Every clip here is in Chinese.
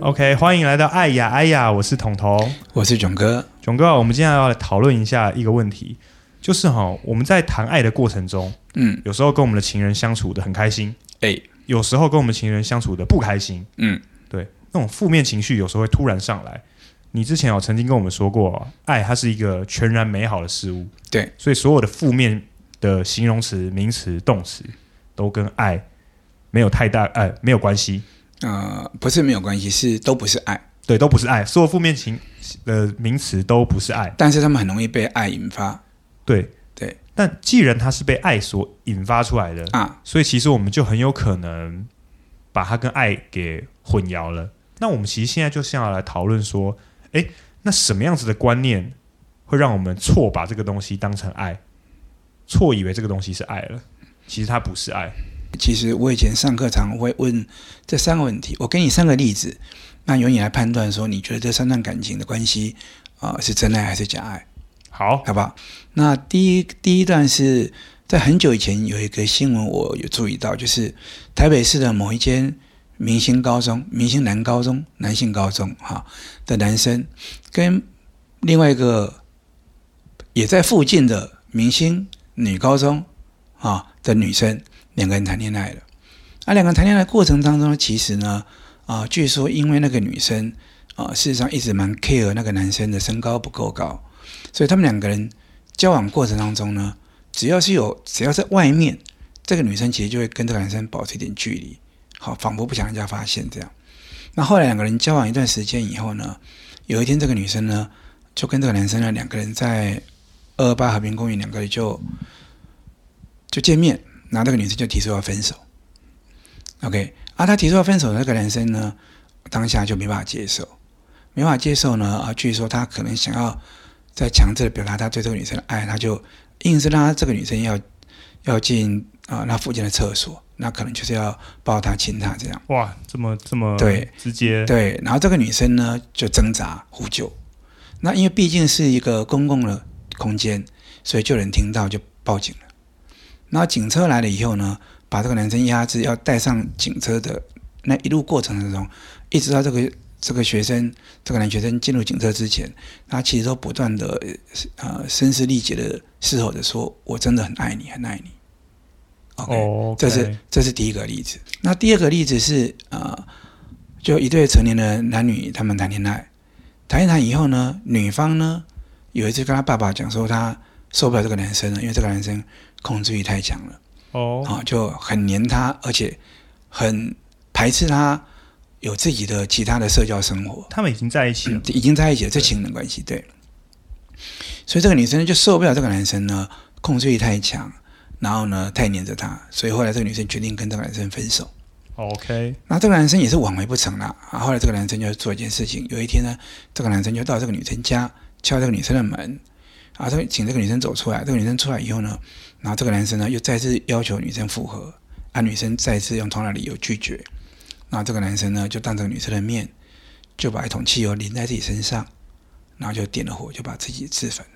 OK，欢迎来到爱呀爱呀，我是彤彤，我是囧哥。囧哥，我们今天要来讨论一下一个问题，就是哈，我们在谈爱的过程中，嗯，有时候跟我们的情人相处的很开心，哎，有时候跟我们情人相处的不开心，嗯，对，那种负面情绪有时候会突然上来。你之前有曾经跟我们说过，爱它是一个全然美好的事物，对，所以所有的负面的形容词、名词、动词都跟爱没有太大，呃，没有关系。呃，不是没有关系，是都不是爱，对，都不是爱，所有负面情的名词都不是爱，但是他们很容易被爱引发，对对。但既然它是被爱所引发出来的啊，所以其实我们就很有可能把它跟爱给混淆了。那我们其实现在就是要来讨论说，哎，那什么样子的观念会让我们错把这个东西当成爱，错以为这个东西是爱了，其实它不是爱。其实我以前上课常会问这三个问题，我给你三个例子，那由你来判断说，你觉得这三段感情的关系啊、呃、是真爱还是假爱？好，好不好？那第一第一段是在很久以前有一个新闻，我有注意到，就是台北市的某一间明星高中、明星男高中、男性高中哈的男生，跟另外一个也在附近的明星女高中啊的女生。两个人谈恋爱了，啊，两个人谈恋爱的过程当中，其实呢，啊，据说因为那个女生啊，事实上一直蛮 care 那个男生的身高不够高，所以他们两个人交往过程当中呢，只要是有，只要在外面，这个女生其实就会跟这个男生保持一点距离，好，仿佛不想人家发现这样。那后来两个人交往一段时间以后呢，有一天这个女生呢，就跟这个男生呢，两个人在二二八和平公园，两个人就就见面。然后这个女生就提出要分手，OK，啊，他提出要分手的那个男生呢，当下就没办法接受，没办法接受呢，啊，据说他可能想要再强制的表达他对这个女生的爱，他就硬是让他这个女生要要进啊那附近的厕所，那可能就是要抱她亲她这样。哇，这么这么对直接对，然后这个女生呢就挣扎呼救，那因为毕竟是一个公共的空间，所以就有人听到就报警了。然后警车来了以后呢，把这个男生压制，要带上警车的那一路过程当中，一直到这个这个学生，这个男学生进入警车之前，他其实都不断的呃声嘶力竭的嘶吼着说：“我真的很爱你，很爱你。”OK，哦，这是这是第一个例子。那第二个例子是呃，就一对成年的男女，他们谈恋爱，谈一谈以后呢，女方呢有一次跟他爸爸讲说，她受不了这个男生了，因为这个男生。控制欲太强了，哦，啊，就很黏他，而且很排斥他有自己的其他的社交生活。他们已经在一起了，嗯、已经在一起了，这情人关系对。所以这个女生就受不了这个男生呢，控制欲太强，然后呢太黏着他，所以后来这个女生决定跟这个男生分手。OK，那这个男生也是挽回不成了啊。后来这个男生就做一件事情，有一天呢，这个男生就到这个女生家敲这个女生的门，啊，这请这个女生走出来。这个女生出来以后呢，然后这个男生呢，又再次要求女生复合，啊，女生再次用同样的理由拒绝。然后这个男生呢，就当着女生的面，就把一桶汽油淋在自己身上，然后就点了火，就把自己自焚了。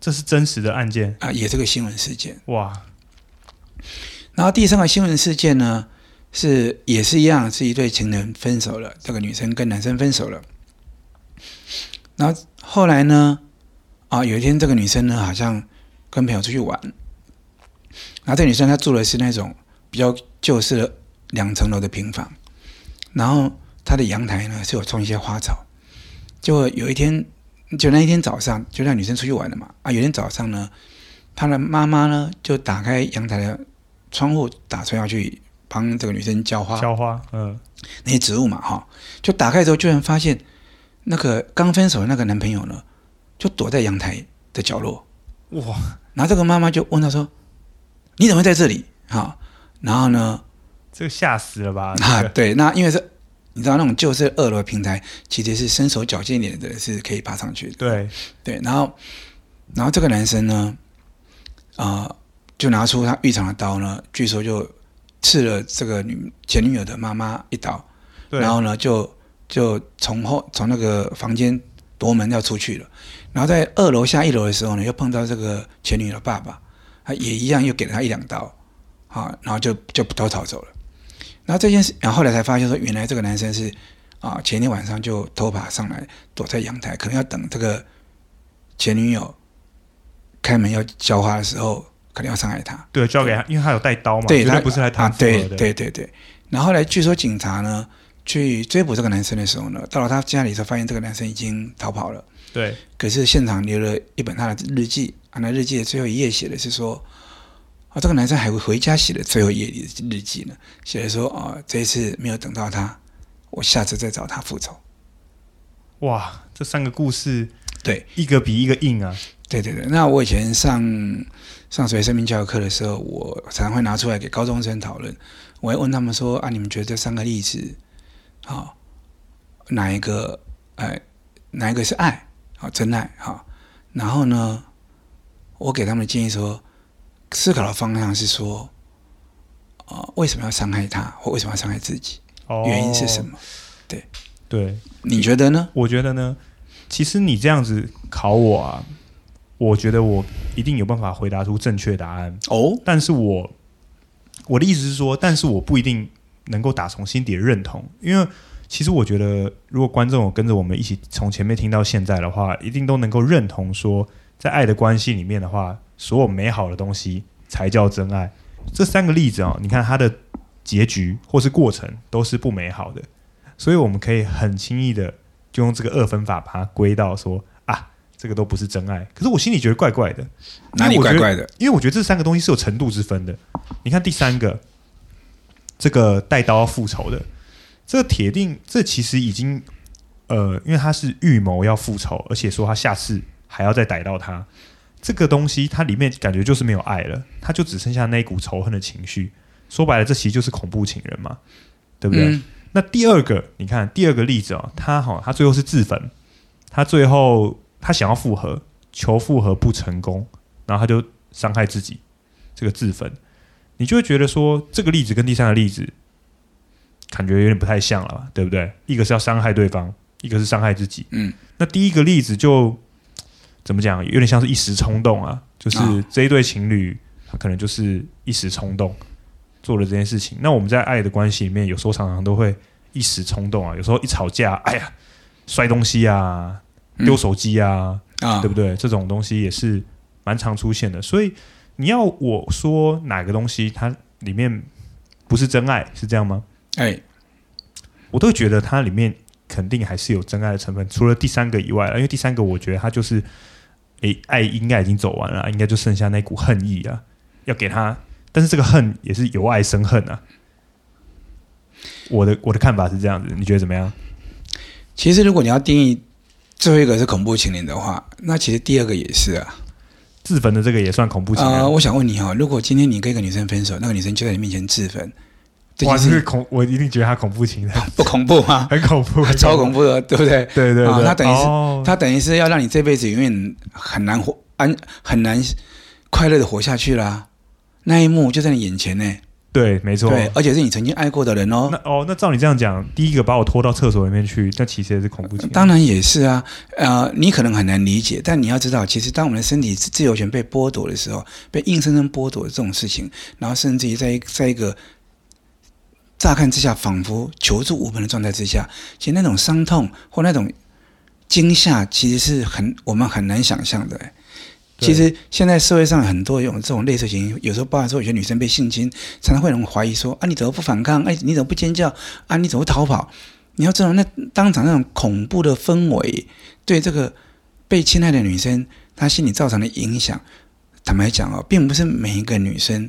这是真实的案件啊，也是个新闻事件。哇！然后第三个新闻事件呢，是也是一样，是一对情人分手了，这个女生跟男生分手了。然后后来呢，啊，有一天这个女生呢，好像跟朋友出去玩。然后这女生她住的是那种比较旧式的两层楼的平房，然后她的阳台呢是有种一些花草。就有一天，就那一天早上，就那女生出去玩了嘛。啊，有一天早上呢，她的妈妈呢就打开阳台的窗户，打算要去帮这个女生浇花。浇花，嗯，那些植物嘛，哈，就打开之后，居然发现那个刚分手的那个男朋友呢，就躲在阳台的角落。哇！然后这个妈妈就问她说。你怎么会在这里？哈，然后呢？这个吓死了吧？啊，对，那因为是，你知道那种旧式二楼平台，其实是身手矫健一点的人是可以爬上去的。对对，然后，然后这个男生呢，啊、呃，就拿出他浴场的刀呢，据说就刺了这个女前女友的妈妈一刀，对然后呢，就就从后从那个房间夺门要出去了，然后在二楼下一楼的时候呢，又碰到这个前女友的爸爸。他也一样，又给了他一两刀，啊，然后就就都逃走了。然后这件事，然后后来才发现说，原来这个男生是啊，前天晚上就偷爬上来，躲在阳台，可能要等这个前女友开门要浇花的时候，可能要伤害他。对，交给他，因为他有带刀嘛，对，他不是来谈、啊。对对对对。然后来，据说警察呢去追捕这个男生的时候呢，到了他家里时候，发现这个男生已经逃跑了。对。可是现场留了一本他的日记，啊，那日记的最后一页写的是说。啊，这个男生还会回家写的最后一页日记呢，写的说：“啊，这一次没有等到他，我下次再找他复仇。”哇，这三个故事，对，一个比一个硬啊！对对对，那我以前上上所谓生命教育课的时候，我常常会拿出来给高中生讨论。我会问他们说：“啊，你们觉得这三个例子，啊，哪一个？哎，哪一个是爱？啊，真爱？哈？然后呢，我给他们的建议说。”思考的方向是说，为什么要伤害他，或为什么要伤害自己？哦、原因是什么？对对，你觉得呢？我觉得呢，其实你这样子考我啊，我觉得我一定有办法回答出正确答案哦。但是我我的意思是说，但是我不一定能够打从心底的认同，因为其实我觉得，如果观众有跟着我们一起从前面听到现在的话，一定都能够认同说，在爱的关系里面的话。所有美好的东西才叫真爱。这三个例子啊、哦，你看它的结局或是过程都是不美好的，所以我们可以很轻易的就用这个二分法把它归到说啊，这个都不是真爱。可是我心里觉得怪怪的，哪里怪怪的？因为我觉得这三个东西是有程度之分的。你看第三个，这个带刀复仇的，这个铁定这其实已经呃，因为他是预谋要复仇，而且说他下次还要再逮到他。这个东西它里面感觉就是没有爱了，他就只剩下那一股仇恨的情绪。说白了，这其实就是恐怖情人嘛，对不对？嗯、那第二个，你看第二个例子哦，他哈，他最后是自焚，他最后他想要复合，求复合不成功，然后他就伤害自己，这个自焚，你就会觉得说这个例子跟第三个例子感觉有点不太像了，对不对？一个是要伤害对方，一个是伤害自己。嗯，那第一个例子就。怎么讲？有点像是一时冲动啊，就是这一对情侣，他可能就是一时冲动做了这件事情。那我们在爱的关系里面，有时候常常都会一时冲动啊，有时候一吵架，哎呀，摔东西啊，丢手机啊，嗯、对不对？这种东西也是蛮常出现的。所以你要我说哪个东西它里面不是真爱，是这样吗？哎，我都觉得它里面肯定还是有真爱的成分，除了第三个以外，因为第三个我觉得它就是。哎，爱应该已经走完了，应该就剩下那股恨意啊，要给他。但是这个恨也是由爱生恨啊。我的我的看法是这样子，你觉得怎么样？其实，如果你要定义最后一个是恐怖情人的话，那其实第二个也是啊。自焚的这个也算恐怖情人。呃，我想问你哈，如果今天你跟一个女生分手，那个女生就在你面前自焚。哇，这是恐，我一定觉得他恐怖情人，不恐怖吗？很恐怖，超恐怖的，对不对？对对对，他等于是，他等于是要让你这辈子永远很难活安，很难快乐的活下去啦。那一幕就在你眼前呢。对，没错，对，而且是你曾经爱过的人哦。那哦，那照你这样讲，第一个把我拖到厕所里面去，那其实也是恐怖情。当然也是啊，呃，你可能很难理解，但你要知道，其实当我们的身体自由权被剥夺的时候，被硬生生剥夺的这种事情，然后甚至于在在一个。乍看之下，仿佛求助无门的状态之下，其实那种伤痛或那种惊吓，其实是很我们很难想象的。其实现在社会上很多有这种类似情，有时候包含说有些女生被性侵，常常会有人怀疑说：啊，你怎么不反抗？哎，你怎么不尖叫？啊，你怎么逃跑？你要知道，那当场那种恐怖的氛围，对这个被侵害的女生，她心理造成的影响，坦白讲哦，并不是每一个女生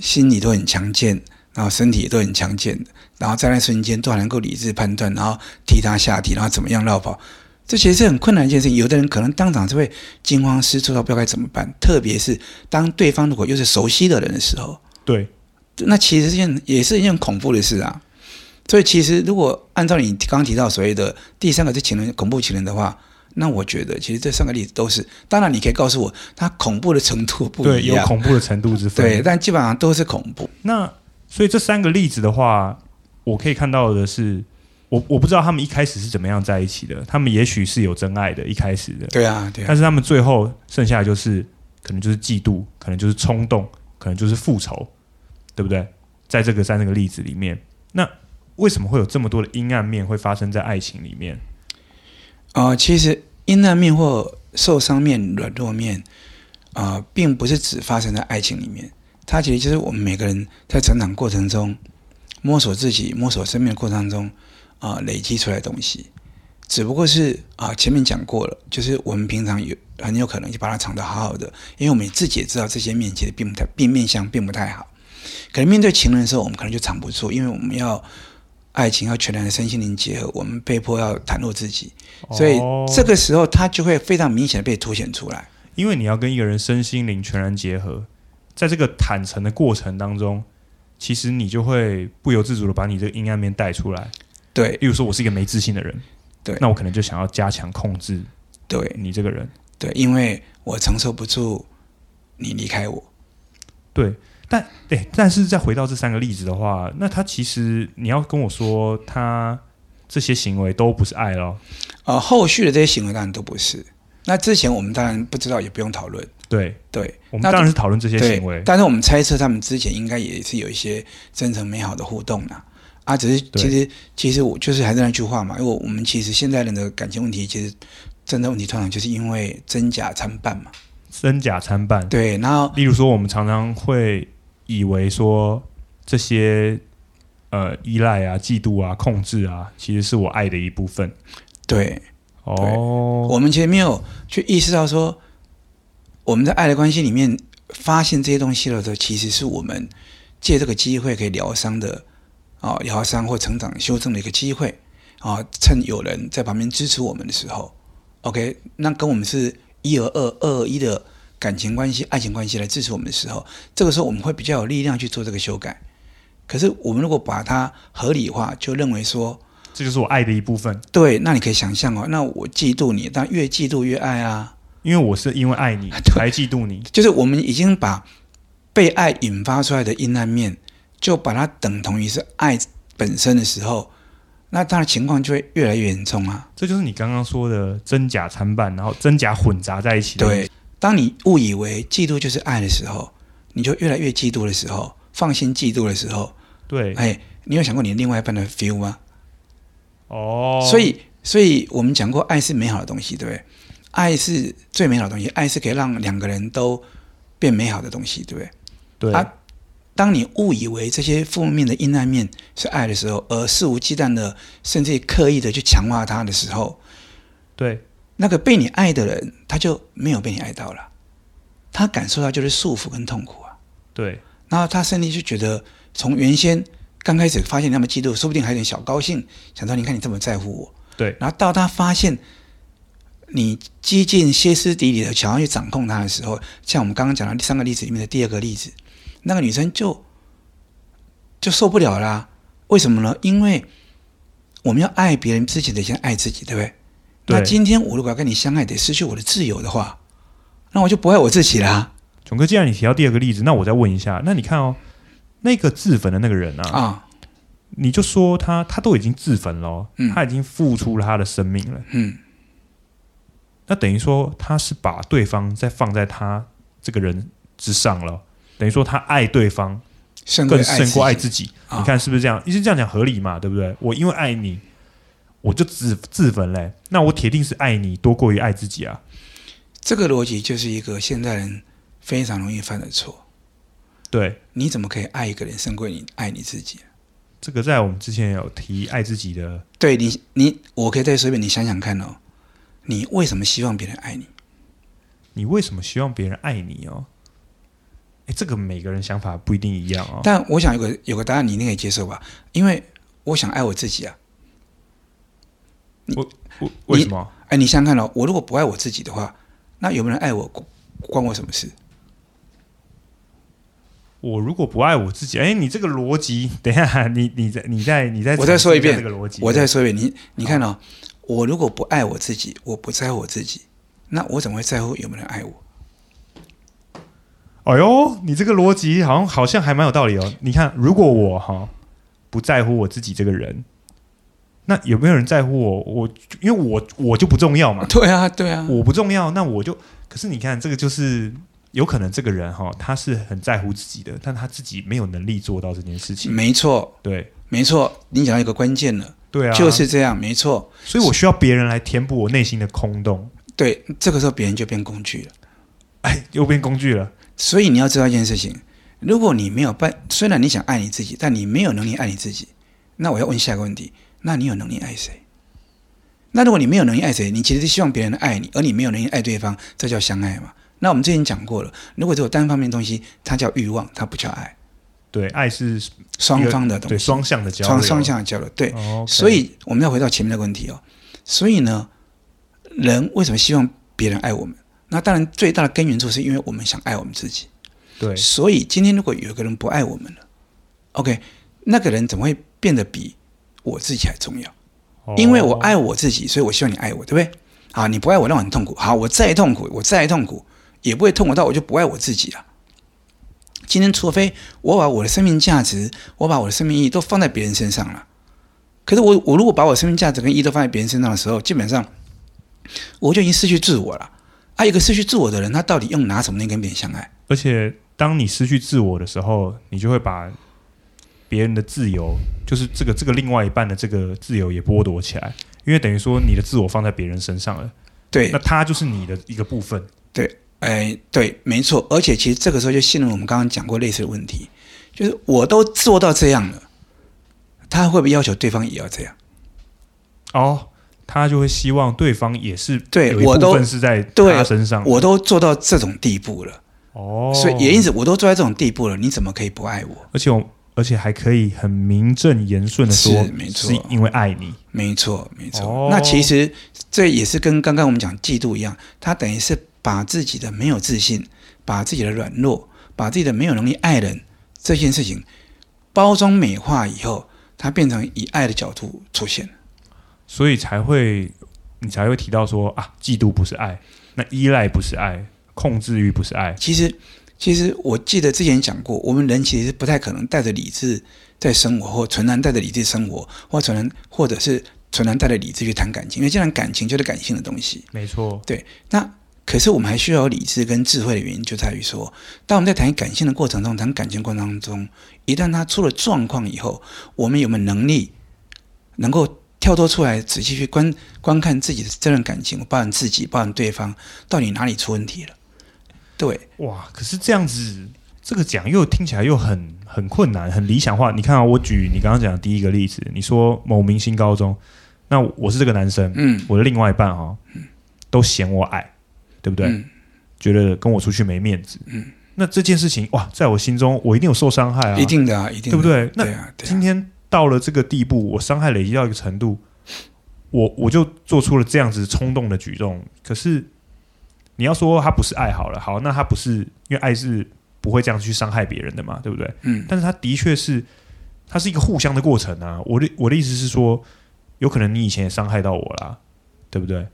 心理都很强健。然后身体也都很强健的，然后在那瞬间都还能够理智判断，然后踢他下体，然后怎么样绕跑，这其实是很困难一件事情。有的人可能当场就会惊慌失措，到不知道该怎么办。特别是当对方如果又是熟悉的人的时候，对，那其实是件也是一件恐怖的事啊。所以其实如果按照你刚刚提到所谓的第三个是情人恐怖情人的话，那我觉得其实这三个例子都是。当然你可以告诉我，它恐怖的程度不一样，对，有恐怖的程度之分，对，但基本上都是恐怖。那。所以这三个例子的话，我可以看到的是，我我不知道他们一开始是怎么样在一起的。他们也许是有真爱的，一开始的。对啊，对啊。但是他们最后剩下的就是，可能就是嫉妒，可能就是冲动，可能就是复仇，对不对？在这个三个例子里面，那为什么会有这么多的阴暗面会发生在爱情里面？啊、呃，其实阴暗面或受伤面、软弱面啊、呃，并不是只发生在爱情里面，它其实就是我们每个人在成长过程中摸索自己、摸索生命的过程中啊、呃，累积出来的东西。只不过是啊，前面讲过了，就是我们平常有很有可能就把它藏得好好的，因为我们自己也知道这些面其实并不太，并面相并不太好。可能面对情人的时候，我们可能就藏不住，因为我们要爱情要全然的身心灵结合，我们被迫要袒露自己，所以这个时候它就会非常明显的被凸显出来。因为你要跟一个人身心灵全然结合，在这个坦诚的过程当中，其实你就会不由自主的把你这个阴暗面带出来。对，例如说我是一个没自信的人。对，那我可能就想要加强控制，对你这个人，对，因为我承受不住你离开我。对，但对，但是再回到这三个例子的话，那他其实你要跟我说，他这些行为都不是爱咯。呃，后续的这些行为当然都不是。那之前我们当然不知道，也不用讨论。对，对，我们当然是讨论这些行为，但是我们猜测他们之前应该也是有一些真诚美好的互动呢。啊，只是其实其实我就是还是那句话嘛，因为我们其实现在人的感情问题，其实真的问题通常就是因为真假参半嘛。真假参半。对，然后例如说，我们常常会以为说这些呃依赖啊、嫉妒啊、控制啊，其实是我爱的一部分。对，哦，我们其实没有去意识到说，我们在爱的关系里面发现这些东西的时候，其实是我们借这个机会可以疗伤的。啊，疗伤或成长修正的一个机会啊！趁有人在旁边支持我们的时候，OK，那跟我们是一而二、二而一的感情关系、爱情关系来支持我们的时候，这个时候我们会比较有力量去做这个修改。可是我们如果把它合理化，就认为说这就是我爱的一部分。对，那你可以想象哦，那我嫉妒你，但越嫉妒越爱啊，因为我是因为爱你才嫉妒你。就是我们已经把被爱引发出来的阴暗面。就把它等同于是爱本身的时候，那当然情况就会越来越严重啊！这就是你刚刚说的真假参半，然后真假混杂在一起的。对，当你误以为嫉妒就是爱的时候，你就越来越嫉妒的时候，放心嫉妒的时候，对，哎，你有想过你另外一半的 feel 吗？哦，所以，所以我们讲过，爱是美好的东西，对不对？爱是最美好的东西，爱是可以让两个人都变美好的东西，对不对？对。啊当你误以为这些负面的阴暗面是爱的时候，而肆无忌惮的，甚至刻意的去强化它的时候，对，那个被你爱的人，他就没有被你爱到了，他感受到就是束缚跟痛苦啊。对，然后他甚至就觉得，从原先刚开始发现你那么嫉妒，说不定还有点小高兴，想到你看你这么在乎我，对，然后到他发现你接近歇斯底里的想要去掌控他的时候，像我们刚刚讲的第三个例子里面的第二个例子。那个女生就就受不了啦、啊，为什么呢？因为我们要爱别人之前得先爱自己，对不对？对。那今天我如果要跟你相爱，得失去我的自由的话，那我就不爱我自己啦。囧哥，既然你提到第二个例子，那我再问一下，那你看哦，那个自焚的那个人啊，啊，你就说他他都已经自焚了、哦嗯，他已经付出了他的生命了，嗯，那等于说他是把对方再放在他这个人之上了。等于说他爱对方更胜过爱自己，你看是不是这样？其实这样讲合理嘛，对不对？我因为爱你，我就自自焚嘞。那我铁定是爱你多过于爱自己啊。这个逻辑就是一个现代人非常容易犯的错。对，你怎么可以爱一个人胜过你爱你自己？这个在我们之前有提爱自己的。对你，你我可以再随便你想想看哦，你为什么希望别人爱你？你为什么希望别人爱你哦？哎，这个每个人想法不一定一样哦。但我想有个有个答案，你一定可以接受吧？因为我想爱我自己啊。我我为什么？哎，你想想看哦，我如果不爱我自己的话，那有没有人爱我？关我什么事？我如果不爱我自己，哎，你这个逻辑，等一下，你你再你再你再我再说一遍这个逻辑，我再说一遍，你你看哦，我如果不爱我自己，我不在乎我自己，那我怎么会在乎有没有人爱我？哎呦，你这个逻辑好像好像还蛮有道理哦。你看，如果我哈不在乎我自己这个人，那有没有人在乎我？我因为我我就不重要嘛。对啊，对啊，我不重要，那我就。可是你看，这个就是有可能这个人哈，他是很在乎自己的，但他自己没有能力做到这件事情。没错，对，没错，你讲到一个关键了，对啊，就是这样，没错。所以我需要别人来填补我内心的空洞。对，这个时候别人就变工具了，哎，又变工具了。所以你要知道一件事情，如果你没有办，虽然你想爱你自己，但你没有能力爱你自己，那我要问下一个问题：那你有能力爱谁？那如果你没有能力爱谁，你其实是希望别人爱你，而你没有能力爱对方，这叫相爱嘛？那我们之前讲过了，如果只有单方面的东西，它叫欲望，它不叫爱。对，爱是双方的东西，对，双向的交流，双双向的交流。对，所以我们要回到前面的问题哦。所以呢，人为什么希望别人爱我们？那当然最大的根源就是因为我们想爱我们自己。对，所以今天如果有一个人不爱我们了，OK，那个人怎么会变得比我自己还重要？哦、因为我爱我自己，所以我希望你爱我，对不对？啊，你不爱我，让我很痛苦。好，我再痛苦，我再痛苦。也不会痛苦到我就不爱我自己了。今天，除非我把我的生命价值，我把我的生命意义都放在别人身上了。可是我，我如果把我生命价值跟意义都放在别人身上的时候，基本上我就已经失去自我了。啊，一个失去自我的人，他到底用拿什么能跟别人相爱？而且，当你失去自我的时候，你就会把别人的自由，就是这个这个另外一半的这个自由也剥夺起来，因为等于说你的自我放在别人身上了。对，那他就是你的一个部分。对。哎，对，没错，而且其实这个时候就陷入我们刚刚讲过类似的问题，就是我都做到这样了，他会不会要求对方也要这样？哦，他就会希望对方也是对，我都是在他身上，我都做到这种地步了，哦，所以也因此我都做到这种地步了，你怎么可以不爱我？而且我而且还可以很名正言顺的说，是没错，是因为爱你，没错没错。哦，那其实这也是跟刚刚我们讲嫉妒一样，他等于是。把自己的没有自信，把自己的软弱，把自己的没有能力爱人这件事情包装美化以后，它变成以爱的角度出现，所以才会你才会提到说啊，嫉妒不是爱，那依赖不是爱，控制欲不是爱。其实，其实我记得之前讲过，我们人其实不太可能带着理智在生活，或纯然带着理智生活，或纯然或者是纯然带着理智去谈感情，因为既然感情就是感性的东西。没错，对，那。可是我们还需要有理智跟智慧的原因，就在于说，当我们在谈感性的过程中，谈感情过程当中，一旦他出了状况以后，我们有没有能力能够跳脱出来，仔细去观观看自己的这段感情，包含自己，包含对方，到底哪里出问题了？对，哇！可是这样子，这个讲又听起来又很很困难，很理想化。你看啊，我举你刚刚讲的第一个例子，你说某明星高中，那我是这个男生，嗯，我的另外一半哈、哦，都嫌我矮。对不对？嗯、觉得跟我出去没面子。嗯，那这件事情哇，在我心中我一定有受伤害啊，一定的啊，一定的，对不对？那今天到了这个地步，我伤害累积到一个程度，我我就做出了这样子冲动的举动。可是你要说他不是爱好了，好，那他不是因为爱是不会这样去伤害别人的嘛，对不对？嗯，但是他的确是，他是一个互相的过程啊。我的我的意思是说，有可能你以前也伤害到我啦，对不对？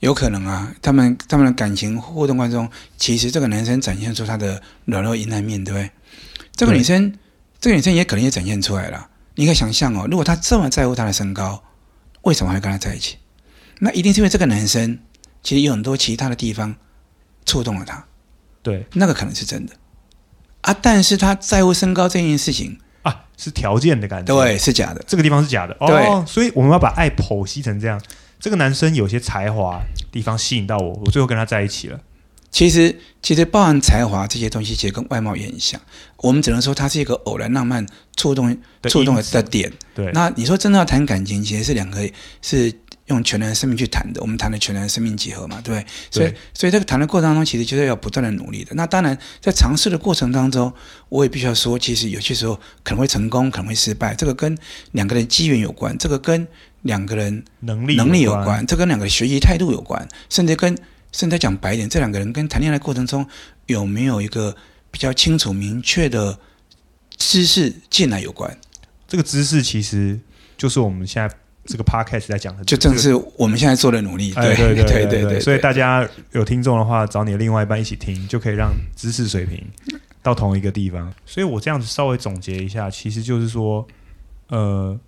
有可能啊，他们他们的感情互动过程中，其实这个男生展现出他的软弱阴暗面，对不对？这个女生，这个女生也可能也展现出来了。你可以想象哦，如果他这么在乎他的身高，为什么会跟他在一起？那一定是因为这个男生其实有很多其他的地方触动了他。对，那个可能是真的啊。但是他在乎身高这件事情啊，是条件的感觉，对，是假的。这个地方是假的，对哦。所以我们要把爱剖析成这样。这个男生有些才华地方吸引到我，我最后跟他在一起了。其实，其实包含才华这些东西，其实跟外貌也很像。我们只能说他是一个偶然浪漫触动触动的点。对，那你说真的要谈感情，其实是两个是用全然生命去谈的。我们谈的全然生命结合嘛，对不对？所以，所以这个谈的过程当中，其实就是要不断的努力的。那当然，在尝试的过程当中，我也必须要说，其实有些时候可能会成功，可能会失败。这个跟两个人机缘有关，这个跟。两个人能力能力有关，这跟两个学习态度有关，甚至跟甚至讲白一点，这两个人跟谈恋爱过程中有没有一个比较清楚明确的知识进来有关。这个知识其实就是我们现在这个 podcast 在讲的，就正是我们现在做的努力。对对对对对对。所以大家有听众的话，找你的另外一半一起听，就可以让知识水平到同一个地方。所以我这样子稍微总结一下，其实就是说，呃。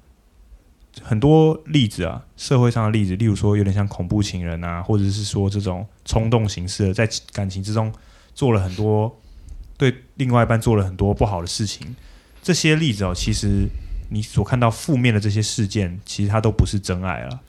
很多例子啊，社会上的例子，例如说有点像恐怖情人啊，或者是说这种冲动形式的，在感情之中做了很多对另外一半做了很多不好的事情，这些例子哦，其实你所看到负面的这些事件，其实它都不是真爱了，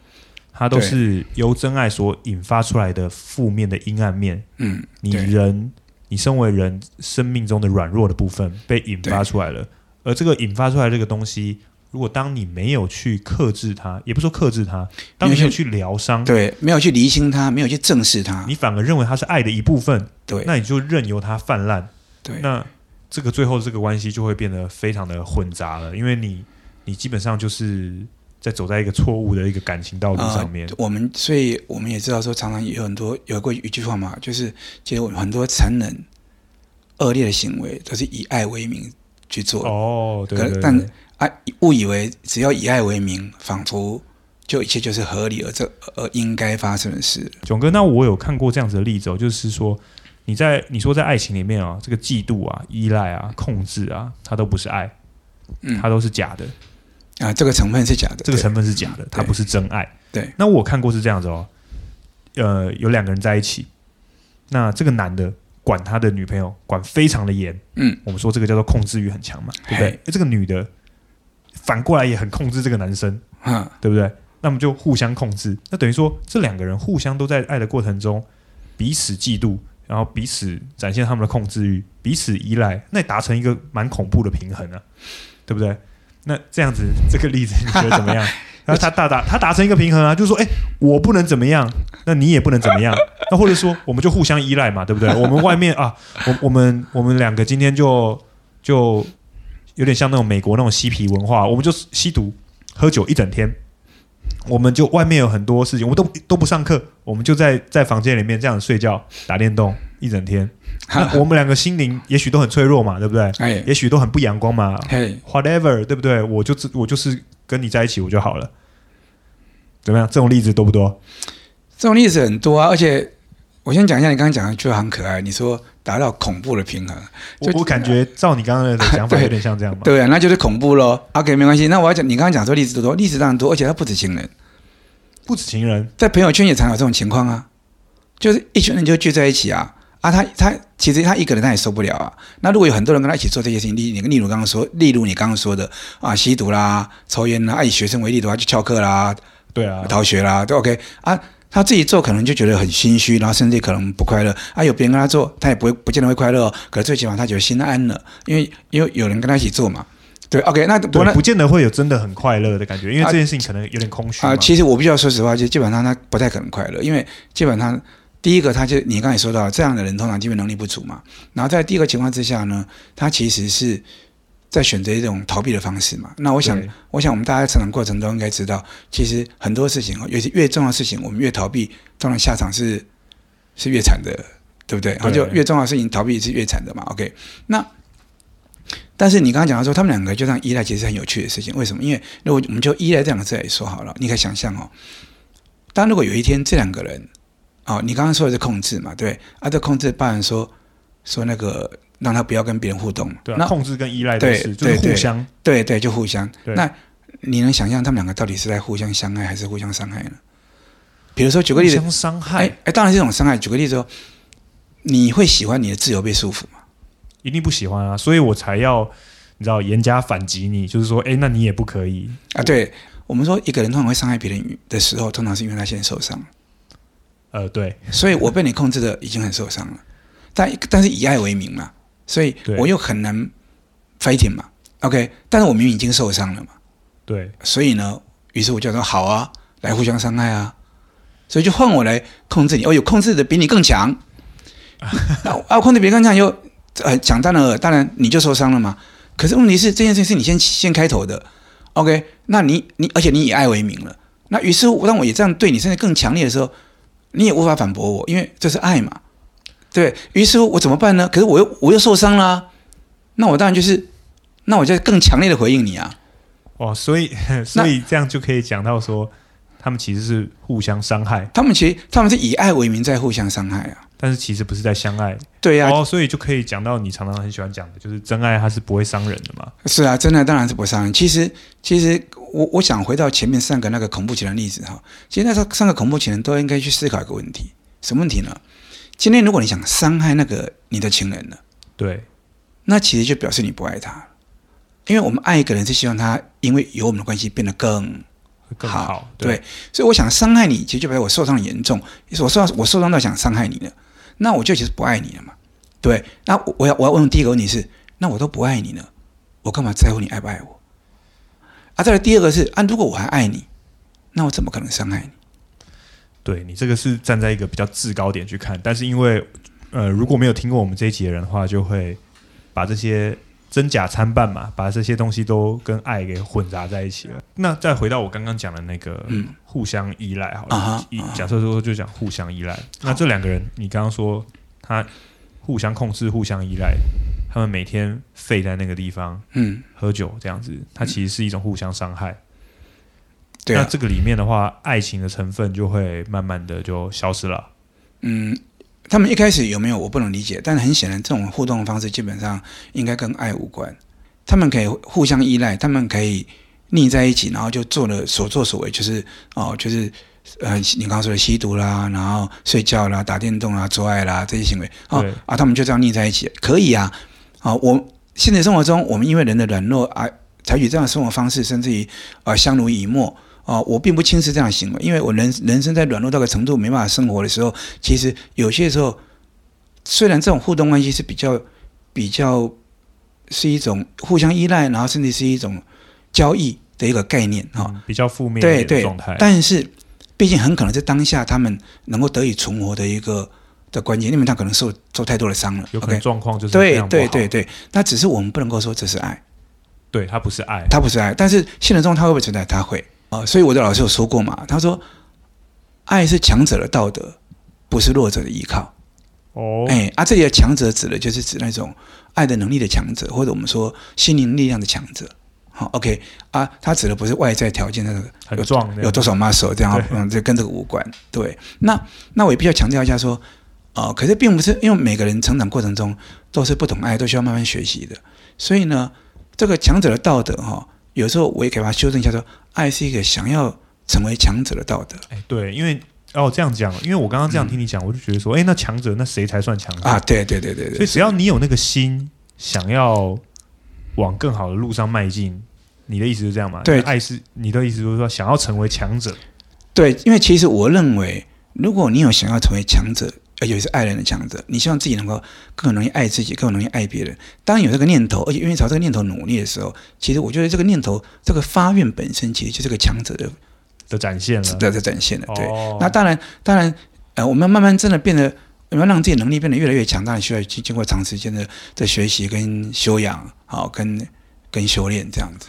它都是由真爱所引发出来的负面的阴暗面。嗯，你人，你身为人生命中的软弱的部分被引发出来了，而这个引发出来这个东西。如果当你没有去克制它，也不说克制它，当你没有去疗伤，对，没有去厘清它，没有去正视它，你反而认为它是爱的一部分，对，那你就任由它泛滥，对，那这个最后这个关系就会变得非常的混杂了，因为你你基本上就是在走在一个错误的一个感情道路上面。呃、我们所以我们也知道说，常常有很多有过一句话嘛，就是其实很多残忍恶劣的行为都是以爱为名去做哦，对，对，对，但。啊！误以为只要以爱为名，仿佛就一切就是合理而这而应该发生的事。囧哥，那我有看过这样子的例子哦，就是说你在你说在爱情里面啊，这个嫉妒啊、依赖啊、控制啊，它都不是爱，嗯，它都是假的啊。这个成分是假的，这个成分是假的，它不是真爱。对，那我看过是这样子哦，呃，有两个人在一起，那这个男的管他的女朋友管非常的严，嗯，我们说这个叫做控制欲很强嘛，对不对？这个女的。反过来也很控制这个男生，嗯，对不对？那么就互相控制，那等于说这两个人互相都在爱的过程中彼此嫉妒，然后彼此展现他们的控制欲，彼此依赖，那达成一个蛮恐怖的平衡啊，对不对？那这样子这个例子你觉得怎么样？然 后他大大他达成一个平衡啊，就是说，哎，我不能怎么样，那你也不能怎么样，那或者说我们就互相依赖嘛，对不对？我们外面啊，我我们我们两个今天就就。有点像那种美国那种嬉皮文化，我们就吸毒、喝酒一整天，我们就外面有很多事情，我们都都不上课，我们就在在房间里面这样睡觉、打电动一整天。我们两个心灵也许都很脆弱嘛，对不对？哎，也许都很不阳光嘛。嘿，whatever，对不对？我就我就是跟你在一起我就好了。怎么样？这种例子多不多？这种例子很多啊，而且我先讲一下，你刚刚讲的就很可爱。你说。达到恐怖的平衡，我我感觉照你刚刚的讲法，有点像这样吧？对啊，那就是恐怖喽。OK，没关系。那我要讲，你刚刚讲说例子多多，例子当然多，而且他不止情人，不止情人，在朋友圈也常有这种情况啊。就是一群人就聚在一起啊啊，他他其实他一个人他也受不了啊。那如果有很多人跟他一起做这些事情，例例如刚刚说，例如你刚刚说的啊，吸毒啦、抽烟啦，啊、以学生为例的话，就翘课啦，对啊，逃学啦，都 OK 啊。他自己做可能就觉得很心虚，然后甚至可能不快乐啊。有别人跟他做，他也不会不见得会快乐。哦可是最起码他觉得心安了，因为因为有人跟他一起做嘛。对，OK，那不不见得会有真的很快乐的感觉，因为这件事情可能有点空虚啊，啊。其实我必须要说实话，就基本上他不太可能快乐，因为基本上第一个，他就你刚才说到这样的人通常基本能力不足嘛。然后在第一个情况之下呢，他其实是。在选择一种逃避的方式嘛？那我想，我想我们大家成长过程中应该知道，其实很多事情哦，尤其越重要的事情，我们越逃避，当然下场是是越惨的，对不对？然后就越重要的事情逃避是越惨的嘛。OK，那但是你刚刚讲到说，他们两个就这样依赖，其实是很有趣的事情。为什么？因为如果我们就依赖这两个字来说好了，你可以想象哦，当如果有一天这两个人，哦，你刚刚说的是控制嘛？对，啊，这控制包含说说那个。让他不要跟别人互动，对、啊，那控制跟依赖的是，就是互相，对对，对，就互相。那你能想象他们两个到底是在互相相爱还是互相伤害呢？比如说，举个例子，互相伤害，哎哎，当然是这种伤害。举个例子说，你会喜欢你的自由被束缚吗？一定不喜欢啊！所以我才要你知道严加反击你，就是说，哎，那你也不可以啊！对我们说，一个人通常会伤害别人的时候，通常是因为他现在受伤。呃，对，所以我被你控制的已经很受伤了，但但是以爱为名嘛。所以我又很难 fighting 嘛，OK，但是我明明已经受伤了嘛，对，所以呢，于是我就说好啊，来互相伤害啊，所以就换我来控制你，哦，有控制的比你更强，啊，控制别人更强又呃讲当然当然你就受伤了嘛，可是问题是这件事情是你先先开头的，OK，那你你而且你以爱为名了，那于是当我也这样对你，甚至更强烈的时候，你也无法反驳我，因为这是爱嘛。对，于是我怎么办呢？可是我又我又受伤了啊，那我当然就是，那我就更强烈的回应你啊！哦，所以所以这样就可以讲到说，他们其实是互相伤害。他们其实他们是以爱为名在互相伤害啊，但是其实不是在相爱。对呀，哦，所以就可以讲到你常常很喜欢讲的，就是真爱它是不会伤人的嘛。是啊，真爱当然是不会伤人。其实其实我我想回到前面三个那个恐怖情人例子哈，其实那时候三个恐怖情人都应该去思考一个问题，什么问题呢？今天如果你想伤害那个你的情人了，对，那其实就表示你不爱他。因为我们爱一个人是希望他因为有我们的关系变得更更好，对，对，所以我想伤害你，其实就表示我受伤严重，我受我受伤到想伤害你了，那我就其实不爱你了嘛。对，那我要我要问第一个问题是，那我都不爱你了，我干嘛在乎你爱不爱我？啊，再来第二个是啊，如果我还爱你，那我怎么可能伤害你？对，你这个是站在一个比较制高点去看，但是因为呃，如果没有听过我们这一集的人的话，就会把这些。真假参半嘛，把这些东西都跟爱给混杂在一起了。那再回到我刚刚讲的那个互相依赖，好了，嗯、假设说就讲互相依赖。嗯、那这两个人，你刚刚说他互相控制、互相依赖，他们每天废在那个地方，嗯，喝酒这样子，他其实是一种互相伤害。对、嗯，那这个里面的话，爱情的成分就会慢慢的就消失了。嗯。他们一开始有没有我不能理解，但是很显然，这种互动的方式基本上应该跟爱无关。他们可以互相依赖，他们可以腻在一起，然后就做了所作所为，就是哦，就是呃，你刚刚说的吸毒啦，然后睡觉啦、打电动啦、做爱啦这些行为，哦啊，他们就这样腻在一起，可以啊。啊、哦，我现实生活中，我们因为人的软弱而采取这样的生活方式，甚至于啊、呃、相濡以沫。哦，我并不轻视这样的行为，因为我人人生在软弱到个程度没办法生活的时候，其实有些时候，虽然这种互动关系是比较比较是一种互相依赖，然后甚至是一种交易的一个概念哈、嗯，比较负面的状态。但是，毕竟很可能是当下他们能够得以存活的一个的关键，因为他可能受受太多的伤了，有可能状况就是对对对对。那只是我们不能够说这是爱，对他不是爱，他不是爱。但是现实中他会不会存在？他会。啊，所以我的老师有说过嘛，他说，爱是强者的道德，不是弱者的依靠。哦，哎，啊，这里的强者指的就是指那种爱的能力的强者，或者我们说心灵力量的强者。好，OK，啊，他指的不是外在条件，那个很壮，有多少 muscle 这样，嗯，这跟这个无关。对，那那我也必须要强调一下说，啊，可是并不是因为每个人成长过程中都是不懂爱，都需要慢慢学习的。所以呢，这个强者的道德哈。有时候我也给他修正一下说，说爱是一个想要成为强者的道德。哎，对，因为哦这样讲，因为我刚刚这样听你讲，嗯、我就觉得说，哎，那强者那谁才算强者啊？对对对对对。所以只要你有那个心，想要往更好的路上迈进，你的意思是这样吗？对，爱是你的意思，就是说想要成为强者。对，因为其实我认为，如果你有想要成为强者。而且是爱人的强者，你希望自己能够更容易爱自己，更容易爱别人。当有这个念头，而且愿意朝这个念头努力的时候，其实我觉得这个念头，这个发愿本身，其实就是个强者的的展现了，的的展现了。对，哦、那当然，当然，呃，我们要慢慢真的变得，我们要让自己能力变得越来越强，当然需要经经过长时间的的学习跟修养，好，跟跟修炼这样子。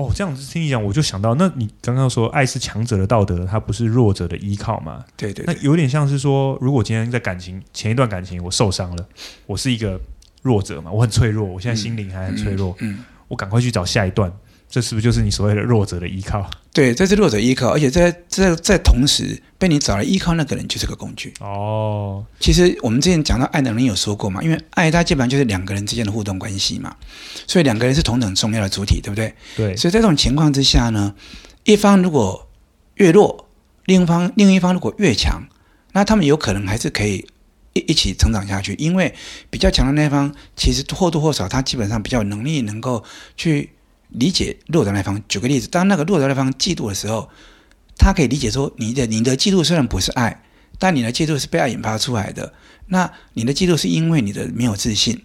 哦，这样子听你讲，我就想到，那你刚刚说爱是强者的道德，它不是弱者的依靠嘛？对，对对，那有点像是说，如果今天在感情前一段感情我受伤了，我是一个弱者嘛，我很脆弱，我现在心灵还很脆弱，嗯，嗯嗯我赶快去找下一段。这是不是就是你所谓的弱者的依靠？对，这是弱者依靠，而且在在在同时被你找来依靠那个人就是个工具。哦，其实我们之前讲到爱的人有说过嘛，因为爱它基本上就是两个人之间的互动关系嘛，所以两个人是同等重要的主体，对不对？对。所以在这种情况之下呢，一方如果越弱，另一方另一方如果越强，那他们有可能还是可以一一起成长下去，因为比较强的那一方其实或多或少他基本上比较有能力能够去。理解弱的那方，举个例子，当那个弱的那方嫉妒的时候，他可以理解说，你的你的嫉妒虽然不是爱，但你的嫉妒是被爱引发出来的。那你的嫉妒是因为你的没有自信。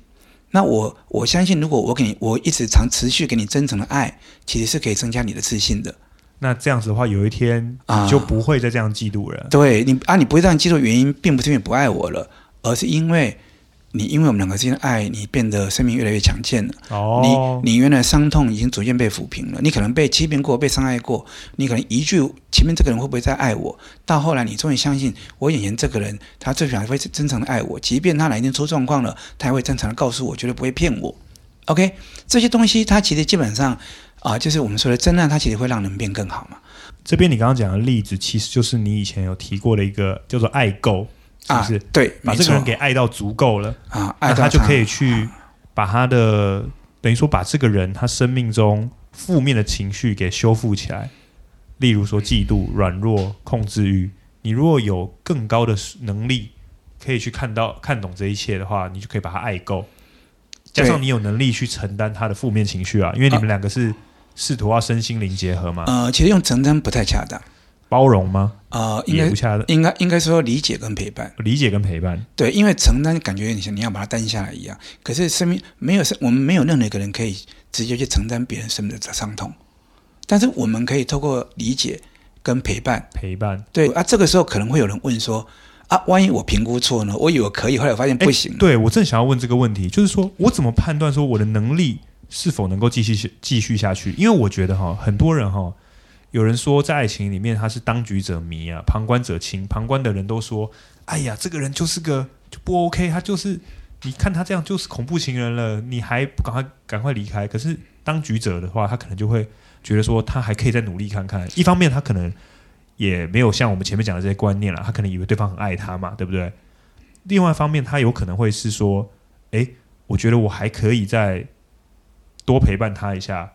那我我相信，如果我给你，我一直长持续给你真诚的爱，其实是可以增加你的自信的。那这样子的话，有一天你就不会再这样嫉妒了。啊对你啊，你不会这样嫉妒，原因并不是因为不爱我了，而是因为。你因为我们两个之间的爱，你变得生命越来越强健了。哦，你你原来伤痛已经逐渐被抚平了。你可能被欺骗过，被伤害过。你可能一句前面这个人会不会再爱我？到后来你终于相信，我眼前这个人，他最起码会真诚的爱我。即便他哪一天出状况了，他也会真诚的告诉我，绝对不会骗我。OK，这些东西它其实基本上啊、呃，就是我们说的真爱，它其实会让人变更好嘛。这边你刚刚讲的例子，其实就是你以前有提过的一个叫做爱够。是不是？啊、对，把这个人给爱到足够了啊，那他就可以去把他的、啊、等于说把这个人他生命中负面的情绪给修复起来。例如说嫉妒、软弱、控制欲，你如果有更高的能力可以去看到看懂这一切的话，你就可以把他爱够，加上你有能力去承担他的负面情绪啊，因为你们两个是试图要身心灵结合嘛。呃，其实用承担不太恰当。包容吗？呃，应该应该应该说理解跟陪伴，理解跟陪伴。对，因为承担感觉你像你要把它担下来一样，可是生命没有生，我们没有任何一个人可以直接去承担别人生命的伤痛，但是我们可以透过理解跟陪伴，陪伴。对啊，这个时候可能会有人问说。啊，万一我评估错呢？我以为可以，后来我发现不行。对，我正想要问这个问题，就是说我怎么判断说我的能力是否能够继续继续下去？因为我觉得哈，很多人哈，有人说在爱情里面他是当局者迷啊，旁观者清。旁观的人都说，哎呀，这个人就是个就不 OK，他就是你看他这样就是恐怖情人了，你还不赶快赶快离开？可是当局者的话，他可能就会觉得说他还可以再努力看看。一方面他可能。也没有像我们前面讲的这些观念了，他可能以为对方很爱他嘛，对不对？另外一方面，他有可能会是说，诶，我觉得我还可以再多陪伴他一下，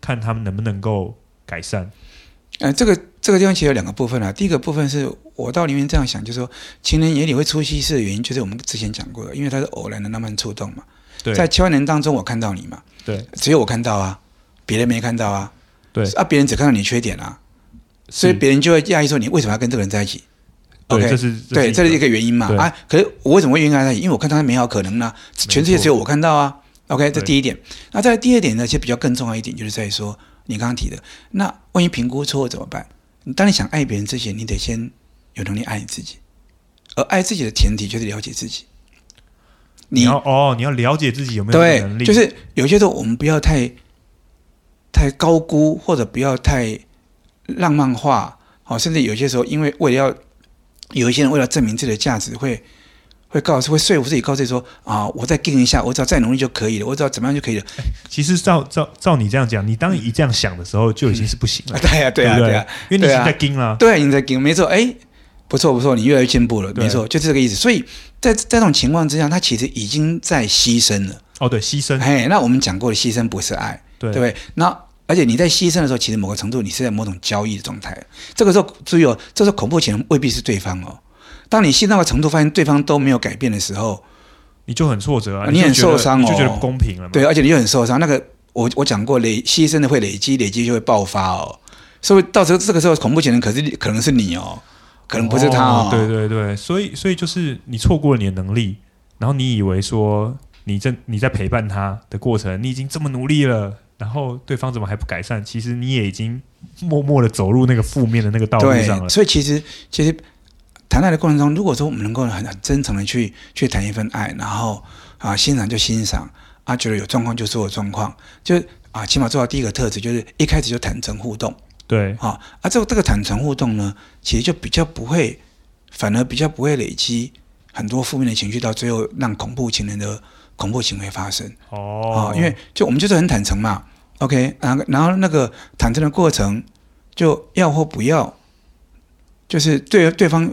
看他们能不能够改善。呃，这个这个地方其实有两个部分啊。第一个部分是我到里面这样想，就是说情人眼里会出西施的原因，就是我们之前讲过的，因为他是偶然的浪漫触动嘛。对，在千万人当中，我看到你嘛，对，只有我看到啊，别人没看到啊，对，啊，别人只看到你缺点啊。所以别人就会讶异说：“你为什么要跟这个人在一起？”OK，这是对，这是一个原因嘛？啊，可是我为什么会愿意跟他在一起？因为我看到他美好可能呢，全世界只有我看到啊。OK，这第一点。那在第二点呢，其实比较更重要一点，就是在于说你刚刚提的，那万一评估错误怎么办？你当你想爱别人之前，你得先有能力爱你自己，而爱自己的前提就是了解自己。你要哦，你要了解自己有没有能力？就是有些时候我们不要太太高估，或者不要太。浪漫化，好，甚至有些时候，因为为了要有一些人为了证明自己的价值，会会告诉、会说服自己，告诉自己说啊，我再定一下，我只要再努力就可以了，我只要怎么样就可以了。其实照照照你这样讲，你当你这样想的时候，就已经是不行了。对呀，对呀，对呀，因为你已经在盯了。对，你在盯，没错。哎，不错不错，你越来越进步了，没错，就是这个意思。所以在在这种情况之下，他其实已经在牺牲了。哦，对，牺牲。哎，那我们讲过的牺牲不是爱，对不对？那。而且你在牺牲的时候，其实某个程度你是在某种交易的状态。这个时候注意哦，这时候恐怖情人未必是对方哦。当你信到的程度，发现对方都没有改变的时候，你就很挫折啊，你很受伤哦，你就觉得不公平了。对，而且你就很受伤。那个我我讲过，累牺牲的会累积，累积就会爆发哦。所以到时候这个时候恐怖情人可是可能是你哦，可能不是他哦。哦对对对，所以所以就是你错过了你的能力，然后你以为说你正你在陪伴他的过程，你已经这么努力了。然后对方怎么还不改善？其实你也已经默默的走入那个负面的那个道路上了。所以其实其实谈爱的过程中，如果说我们能够很很真诚的去去谈一份爱，然后啊欣赏就欣赏，啊觉得有状况就说有状况，就啊起码做到第一个特质，就是一开始就坦诚互动。对，啊啊这个这个坦诚互动呢，其实就比较不会，反而比较不会累积很多负面的情绪，到最后让恐怖情人的恐怖行为发生。哦，啊，因为就我们就是很坦诚嘛。OK，然后然后那个坦诚的过程，就要或不要，就是对对方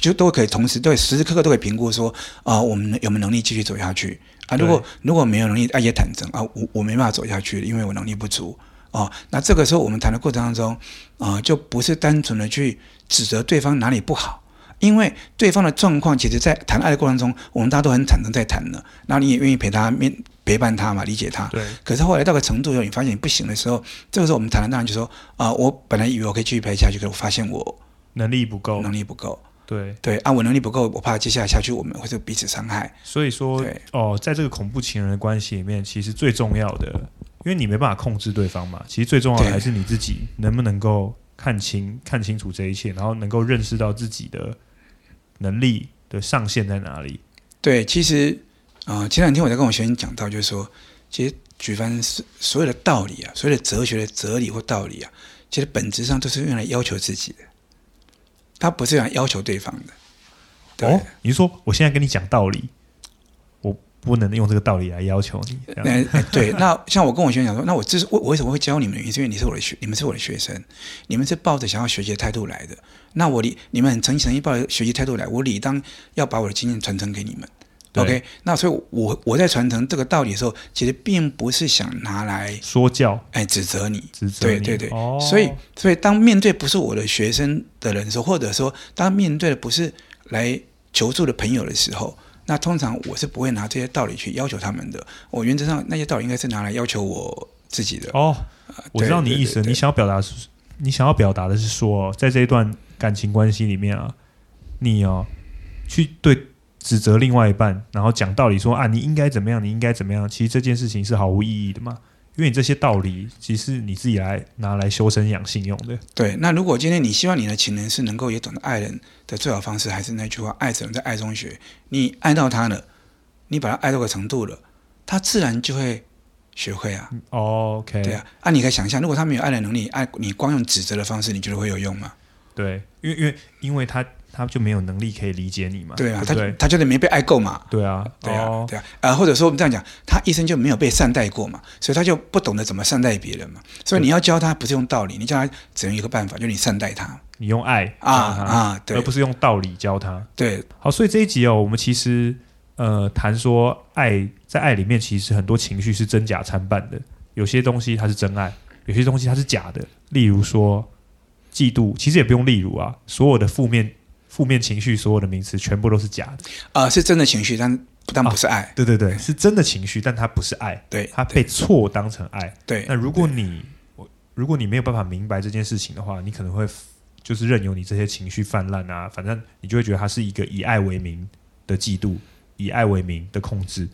就都可以同时，对时时刻刻都可以评估说啊、呃，我们有没有能力继续走下去啊？如果如果没有能力，啊也坦诚啊，我我没办法走下去，因为我能力不足啊。那这个时候我们谈的过程当中啊、呃，就不是单纯的去指责对方哪里不好，因为对方的状况，其实在谈爱的过程中，我们大家都很坦诚在谈的，然后你也愿意陪他面。陪伴他嘛，理解他。对。可是后来到个程度以后，你发现你不行的时候，这个时候我们谈的当然就说啊、呃，我本来以为我可以继续陪下去，可是我发现我能力不够，能力不够。对对啊，我能力不够，我怕接下来下去我们会是彼此伤害。所以说，哦，在这个恐怖情人的关系里面，其实最重要的，因为你没办法控制对方嘛，其实最重要的还是你自己能不能够看清看清楚这一切，然后能够认识到自己的能力的上限在哪里。对，其实。啊、呃，前两天我在跟我学生讲到，就是说，其实举凡所所有的道理啊，所有的哲学的哲理或道理啊，其实本质上都是用来要求自己的，他不是用来要求对方的。对哦，你是说我现在跟你讲道理，我不能用这个道理来要求你？那对，那像我跟我学生讲说，那我这是我我为什么会教你们？因为你是我的学，你们是我的学生，你们是抱着想要学习的态度来的。那我理你们很诚心诚意抱着学习态度来，我理当要把我的经验传承给你们。OK，那所以我我在传承这个道理的时候，其实并不是想拿来说教，哎，指责你，指责你，对对对。哦、所以，所以当面对不是我的学生的人的时候，或者说当面对的不是来求助的朋友的时候，那通常我是不会拿这些道理去要求他们的。我原则上那些道理应该是拿来要求我自己的。哦，我知道你意思，你想要表达是，你想要表达的是说，在这一段感情关系里面啊，你哦去对指责另外一半，然后讲道理说啊，你应该怎么样，你应该怎么样，其实这件事情是毫无意义的嘛。因为你这些道理，其实你自己来拿来修身养性用的。对，那如果今天你希望你的情人是能够也懂得爱人的最好方式，还是那句话，爱只能在爱中学。你爱到他了，你把他爱到个程度了，他自然就会学会啊。哦，OK。对啊，啊，你可以想象，如果他没有爱的能力，爱你光用指责的方式，你觉得会有用吗？对，因为因为因为他。他就没有能力可以理解你嘛？对啊，对对他他觉得没被爱够嘛？对啊，对啊，哦、对啊，啊，或者说我们这样讲，他一生就没有被善待过嘛，所以他就不懂得怎么善待别人嘛。所以你要教他，不是用道理，你教他只用一个办法，就是你善待他，你用爱啊啊，对，而不是用道理教他。对，好，所以这一集哦，我们其实呃谈说爱，在爱里面其实很多情绪是真假参半的，有些东西它是真爱，有些东西它是假的。例如说嫉妒，其实也不用例如啊，所有的负面。负面情绪，所有的名词全部都是假的啊、呃！是真的情绪，但但不是爱、啊。对对对，是真的情绪，但它不是爱。对，它被错当成爱。对，那如果你如果你没有办法明白这件事情的话，你可能会就是任由你这些情绪泛滥啊，反正你就会觉得它是一个以爱为名的嫉妒，以爱为名的控制。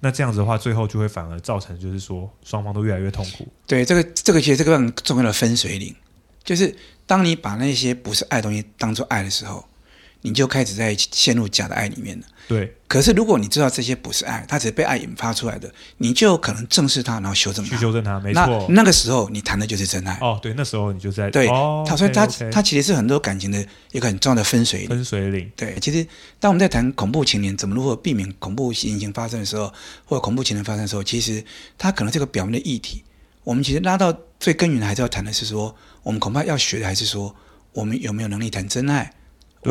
那这样子的话，最后就会反而造成就是说双方都越来越痛苦。对，这个这个其实这个很重要的分水岭，就是当你把那些不是爱的东西当做爱的时候。你就开始在陷入假的爱里面了。对。可是如果你知道这些不是爱，它只是被爱引发出来的，你就可能正视它，然后修正它。去修正它，没错。那那个时候你谈的就是真爱。哦，对，那时候你就在对。哦。他所以它它其实是很多感情的一个很重要的分水岭。分水岭。对，其实当我们在谈恐怖情人怎么如何避免恐怖情形发生的时候，或者恐怖情人发生的时候，其实它可能是个表面的议题。我们其实拉到最根源的，还是要谈的是说，我们恐怕要学的还是说，我们有没有能力谈真爱。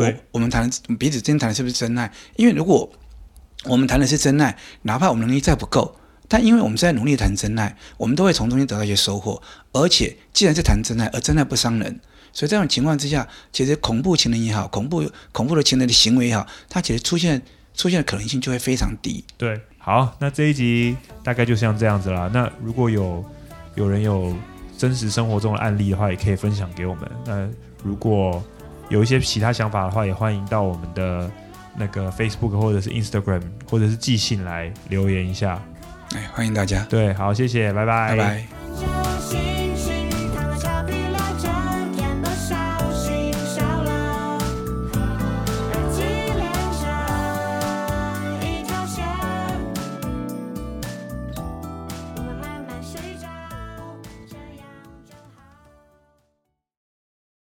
对，我们谈彼此之间谈的是不是真爱？因为如果我们谈的是真爱，哪怕我们能力再不够，但因为我们是在努力谈真爱，我们都会从中间得到一些收获。而且，既然是谈真爱，而真爱不伤人，所以这种情况之下，其实恐怖情人也好，恐怖恐怖的情人的行为也好，它其实出现出现的可能性就会非常低。对，好，那这一集大概就像这样子啦。那如果有有人有真实生活中的案例的话，也可以分享给我们。那如果有一些其他想法的话，也欢迎到我们的那个 Facebook 或者是 Instagram，或者是寄信来留言一下。哎，欢迎大家。对，好，谢谢，拜拜，拜拜。